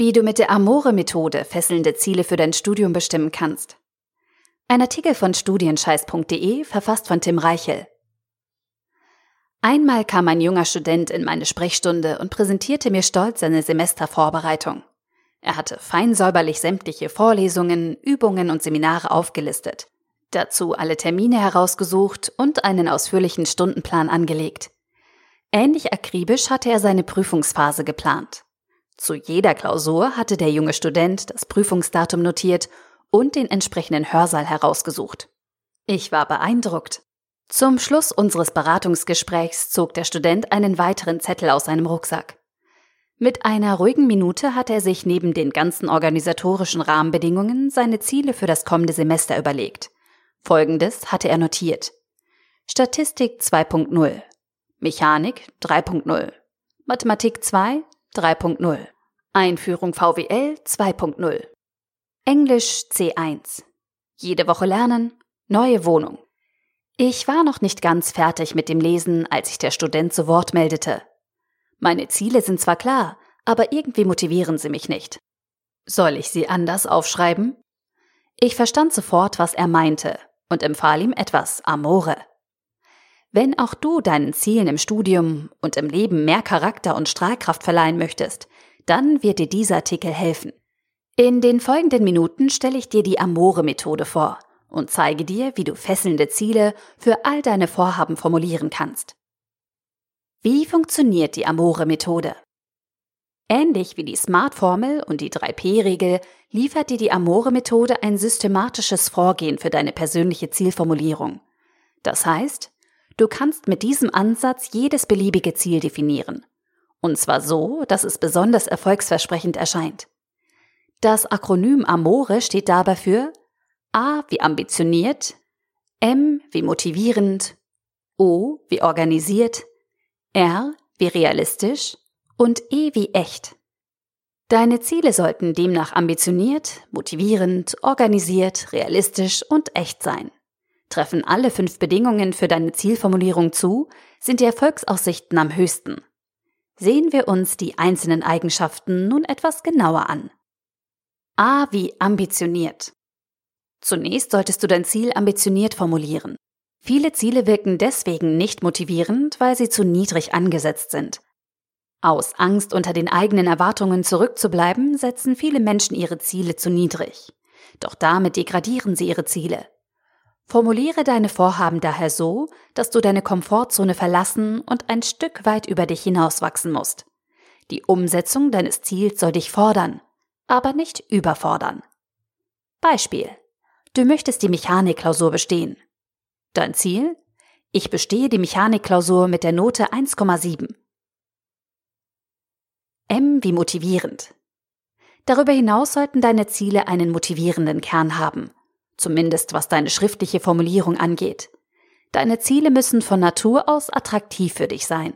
Wie du mit der Amore-Methode fesselnde Ziele für dein Studium bestimmen kannst. Ein Artikel von studienscheiß.de, verfasst von Tim Reichel. Einmal kam ein junger Student in meine Sprechstunde und präsentierte mir stolz seine Semestervorbereitung. Er hatte fein säuberlich sämtliche Vorlesungen, Übungen und Seminare aufgelistet, dazu alle Termine herausgesucht und einen ausführlichen Stundenplan angelegt. Ähnlich akribisch hatte er seine Prüfungsphase geplant. Zu jeder Klausur hatte der junge Student das Prüfungsdatum notiert und den entsprechenden Hörsaal herausgesucht. Ich war beeindruckt. Zum Schluss unseres Beratungsgesprächs zog der Student einen weiteren Zettel aus seinem Rucksack. Mit einer ruhigen Minute hat er sich neben den ganzen organisatorischen Rahmenbedingungen seine Ziele für das kommende Semester überlegt. Folgendes hatte er notiert. Statistik 2.0, Mechanik 3.0, Mathematik 2 3.0. Einführung VWL 2.0. Englisch C1. Jede Woche lernen. Neue Wohnung. Ich war noch nicht ganz fertig mit dem Lesen, als sich der Student zu Wort meldete. Meine Ziele sind zwar klar, aber irgendwie motivieren sie mich nicht. Soll ich sie anders aufschreiben? Ich verstand sofort, was er meinte und empfahl ihm etwas Amore. Wenn auch du deinen Zielen im Studium und im Leben mehr Charakter und Strahlkraft verleihen möchtest, dann wird dir dieser Artikel helfen. In den folgenden Minuten stelle ich dir die Amore-Methode vor und zeige dir, wie du fesselnde Ziele für all deine Vorhaben formulieren kannst. Wie funktioniert die Amore-Methode? Ähnlich wie die SMART-Formel und die 3P-Regel liefert dir die Amore-Methode ein systematisches Vorgehen für deine persönliche Zielformulierung. Das heißt, Du kannst mit diesem Ansatz jedes beliebige Ziel definieren. Und zwar so, dass es besonders erfolgsversprechend erscheint. Das Akronym Amore steht dabei für A wie ambitioniert, M wie motivierend, O wie organisiert, R wie realistisch und E wie echt. Deine Ziele sollten demnach ambitioniert, motivierend, organisiert, realistisch und echt sein. Treffen alle fünf Bedingungen für deine Zielformulierung zu, sind die Erfolgsaussichten am höchsten. Sehen wir uns die einzelnen Eigenschaften nun etwas genauer an. A wie ambitioniert. Zunächst solltest du dein Ziel ambitioniert formulieren. Viele Ziele wirken deswegen nicht motivierend, weil sie zu niedrig angesetzt sind. Aus Angst, unter den eigenen Erwartungen zurückzubleiben, setzen viele Menschen ihre Ziele zu niedrig. Doch damit degradieren sie ihre Ziele. Formuliere deine Vorhaben daher so, dass du deine Komfortzone verlassen und ein Stück weit über dich hinauswachsen musst. Die Umsetzung deines Ziels soll dich fordern, aber nicht überfordern. Beispiel. Du möchtest die Mechanikklausur bestehen. Dein Ziel? Ich bestehe die Mechanikklausur mit der Note 1,7. M wie motivierend. Darüber hinaus sollten deine Ziele einen motivierenden Kern haben zumindest was deine schriftliche Formulierung angeht. Deine Ziele müssen von Natur aus attraktiv für dich sein.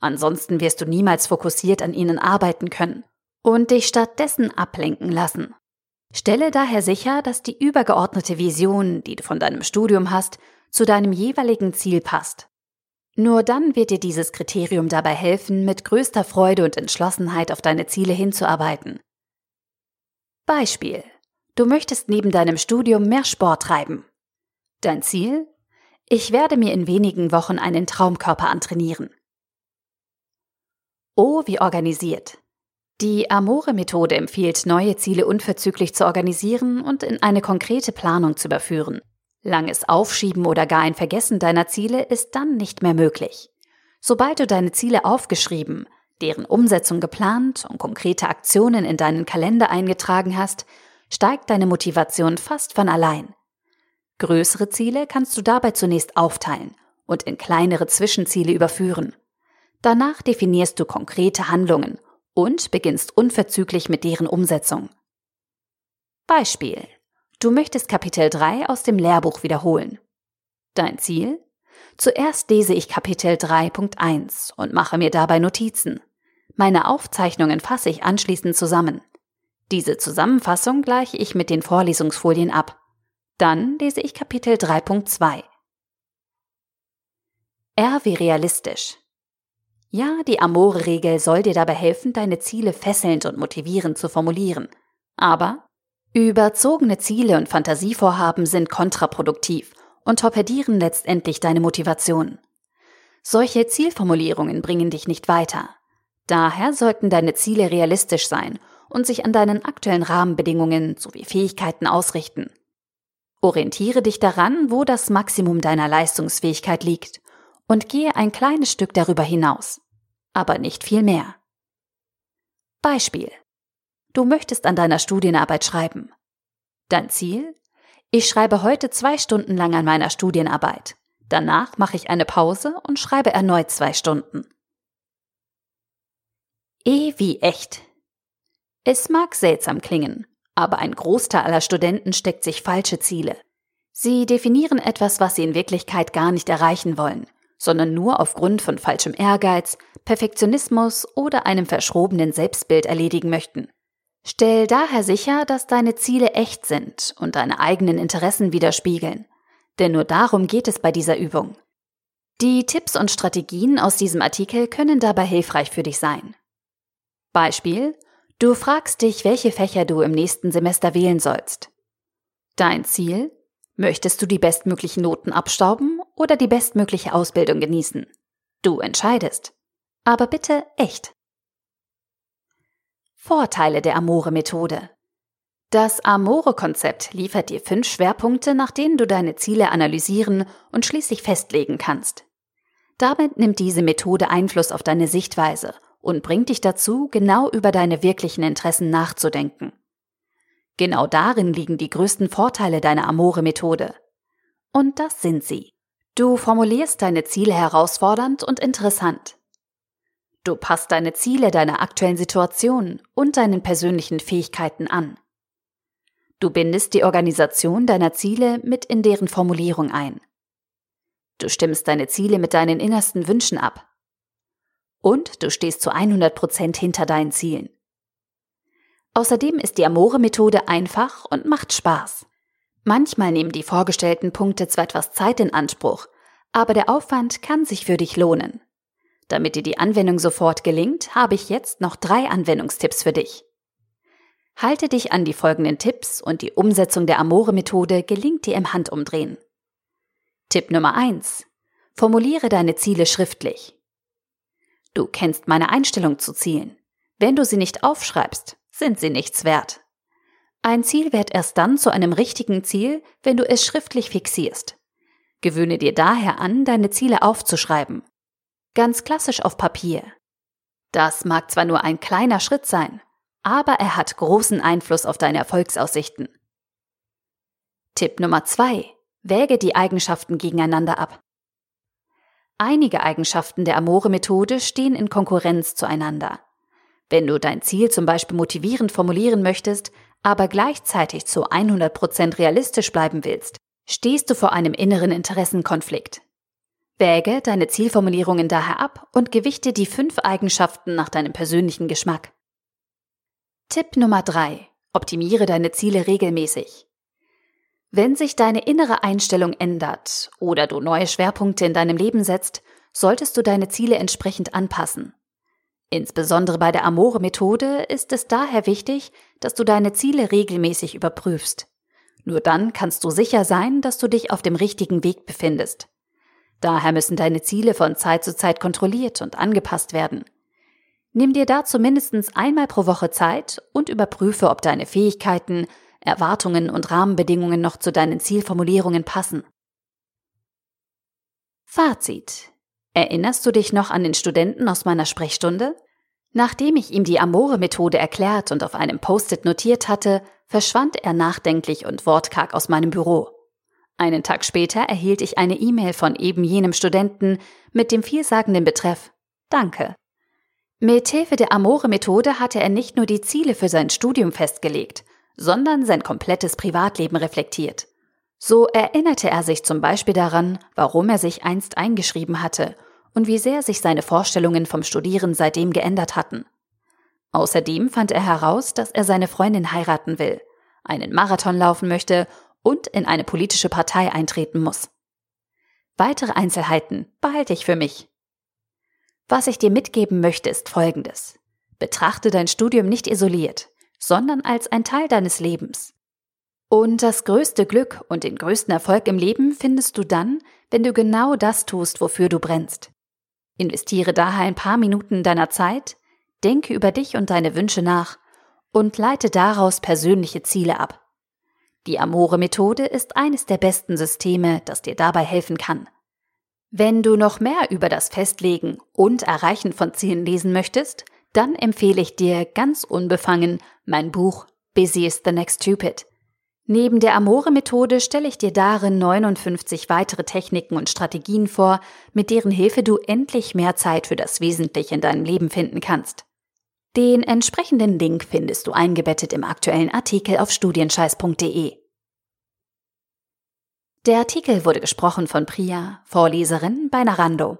Ansonsten wirst du niemals fokussiert an ihnen arbeiten können und dich stattdessen ablenken lassen. Stelle daher sicher, dass die übergeordnete Vision, die du von deinem Studium hast, zu deinem jeweiligen Ziel passt. Nur dann wird dir dieses Kriterium dabei helfen, mit größter Freude und Entschlossenheit auf deine Ziele hinzuarbeiten. Beispiel Du möchtest neben deinem Studium mehr Sport treiben. Dein Ziel? Ich werde mir in wenigen Wochen einen Traumkörper antrainieren. O wie organisiert. Die Amore-Methode empfiehlt, neue Ziele unverzüglich zu organisieren und in eine konkrete Planung zu überführen. Langes Aufschieben oder gar ein Vergessen deiner Ziele ist dann nicht mehr möglich. Sobald du deine Ziele aufgeschrieben, deren Umsetzung geplant und konkrete Aktionen in deinen Kalender eingetragen hast, steigt deine Motivation fast von allein. Größere Ziele kannst du dabei zunächst aufteilen und in kleinere Zwischenziele überführen. Danach definierst du konkrete Handlungen und beginnst unverzüglich mit deren Umsetzung. Beispiel. Du möchtest Kapitel 3 aus dem Lehrbuch wiederholen. Dein Ziel? Zuerst lese ich Kapitel 3.1 und mache mir dabei Notizen. Meine Aufzeichnungen fasse ich anschließend zusammen. Diese Zusammenfassung gleiche ich mit den Vorlesungsfolien ab. Dann lese ich Kapitel 3.2. R wie realistisch. Ja, die Amore-Regel soll dir dabei helfen, deine Ziele fesselnd und motivierend zu formulieren. Aber überzogene Ziele und Fantasievorhaben sind kontraproduktiv und torpedieren letztendlich deine Motivation. Solche Zielformulierungen bringen dich nicht weiter. Daher sollten deine Ziele realistisch sein und sich an deinen aktuellen Rahmenbedingungen sowie Fähigkeiten ausrichten. Orientiere dich daran, wo das Maximum deiner Leistungsfähigkeit liegt und gehe ein kleines Stück darüber hinaus, aber nicht viel mehr. Beispiel. Du möchtest an deiner Studienarbeit schreiben. Dein Ziel? Ich schreibe heute zwei Stunden lang an meiner Studienarbeit. Danach mache ich eine Pause und schreibe erneut zwei Stunden. E wie echt. Es mag seltsam klingen, aber ein Großteil aller Studenten steckt sich falsche Ziele. Sie definieren etwas, was sie in Wirklichkeit gar nicht erreichen wollen, sondern nur aufgrund von falschem Ehrgeiz, Perfektionismus oder einem verschrobenen Selbstbild erledigen möchten. Stell daher sicher, dass deine Ziele echt sind und deine eigenen Interessen widerspiegeln. Denn nur darum geht es bei dieser Übung. Die Tipps und Strategien aus diesem Artikel können dabei hilfreich für dich sein. Beispiel, du fragst dich, welche Fächer du im nächsten Semester wählen sollst. Dein Ziel, Möchtest du die bestmöglichen Noten abstauben oder die bestmögliche Ausbildung genießen? Du entscheidest. Aber bitte echt. Vorteile der Amore-Methode. Das Amore-Konzept liefert dir fünf Schwerpunkte, nach denen du deine Ziele analysieren und schließlich festlegen kannst. Damit nimmt diese Methode Einfluss auf deine Sichtweise und bringt dich dazu, genau über deine wirklichen Interessen nachzudenken. Genau darin liegen die größten Vorteile deiner Amore-Methode. Und das sind sie. Du formulierst deine Ziele herausfordernd und interessant. Du passt deine Ziele deiner aktuellen Situation und deinen persönlichen Fähigkeiten an. Du bindest die Organisation deiner Ziele mit in deren Formulierung ein. Du stimmst deine Ziele mit deinen innersten Wünschen ab. Und du stehst zu 100 Prozent hinter deinen Zielen. Außerdem ist die Amore-Methode einfach und macht Spaß. Manchmal nehmen die vorgestellten Punkte zwar etwas Zeit in Anspruch, aber der Aufwand kann sich für dich lohnen. Damit dir die Anwendung sofort gelingt, habe ich jetzt noch drei Anwendungstipps für dich. Halte dich an die folgenden Tipps und die Umsetzung der Amore-Methode gelingt dir im Handumdrehen. Tipp Nummer eins: Formuliere deine Ziele schriftlich. Du kennst meine Einstellung zu Zielen. Wenn du sie nicht aufschreibst, sind sie nichts wert. Ein Ziel wird erst dann zu einem richtigen Ziel, wenn du es schriftlich fixierst. Gewöhne dir daher an, deine Ziele aufzuschreiben. Ganz klassisch auf Papier. Das mag zwar nur ein kleiner Schritt sein, aber er hat großen Einfluss auf deine Erfolgsaussichten. Tipp Nummer zwei: Wäge die Eigenschaften gegeneinander ab. Einige Eigenschaften der Amore-Methode stehen in Konkurrenz zueinander. Wenn du dein Ziel zum Beispiel motivierend formulieren möchtest, aber gleichzeitig zu 100% realistisch bleiben willst, stehst du vor einem inneren Interessenkonflikt. Wäge deine Zielformulierungen daher ab und gewichte die fünf Eigenschaften nach deinem persönlichen Geschmack. Tipp Nummer drei: Optimiere deine Ziele regelmäßig. Wenn sich deine innere Einstellung ändert oder du neue Schwerpunkte in deinem Leben setzt, solltest du deine Ziele entsprechend anpassen. Insbesondere bei der Amore-Methode ist es daher wichtig, dass du deine Ziele regelmäßig überprüfst. Nur dann kannst du sicher sein, dass du dich auf dem richtigen Weg befindest. Daher müssen deine Ziele von Zeit zu Zeit kontrolliert und angepasst werden. Nimm dir dazu mindestens einmal pro Woche Zeit und überprüfe, ob deine Fähigkeiten, Erwartungen und Rahmenbedingungen noch zu deinen Zielformulierungen passen. Fazit Erinnerst du dich noch an den Studenten aus meiner Sprechstunde? Nachdem ich ihm die Amore-Methode erklärt und auf einem Post-it notiert hatte, verschwand er nachdenklich und wortkarg aus meinem Büro. Einen Tag später erhielt ich eine E-Mail von eben jenem Studenten mit dem vielsagenden Betreff Danke. Mit Hilfe der Amore-Methode hatte er nicht nur die Ziele für sein Studium festgelegt, sondern sein komplettes Privatleben reflektiert. So erinnerte er sich zum Beispiel daran, warum er sich einst eingeschrieben hatte und wie sehr sich seine Vorstellungen vom Studieren seitdem geändert hatten. Außerdem fand er heraus, dass er seine Freundin heiraten will, einen Marathon laufen möchte und in eine politische Partei eintreten muss. Weitere Einzelheiten behalte ich für mich. Was ich dir mitgeben möchte, ist Folgendes. Betrachte dein Studium nicht isoliert, sondern als ein Teil deines Lebens. Und das größte Glück und den größten Erfolg im Leben findest du dann, wenn du genau das tust, wofür du brennst. Investiere daher ein paar Minuten deiner Zeit, denke über dich und deine Wünsche nach und leite daraus persönliche Ziele ab. Die Amore-Methode ist eines der besten Systeme, das dir dabei helfen kann. Wenn du noch mehr über das Festlegen und Erreichen von Zielen lesen möchtest, dann empfehle ich dir ganz unbefangen mein Buch Busy is the Next Stupid. Neben der Amore-Methode stelle ich dir darin 59 weitere Techniken und Strategien vor, mit deren Hilfe du endlich mehr Zeit für das Wesentliche in deinem Leben finden kannst. Den entsprechenden Link findest du eingebettet im aktuellen Artikel auf studienscheiß.de. Der Artikel wurde gesprochen von Priya, Vorleserin bei Narando.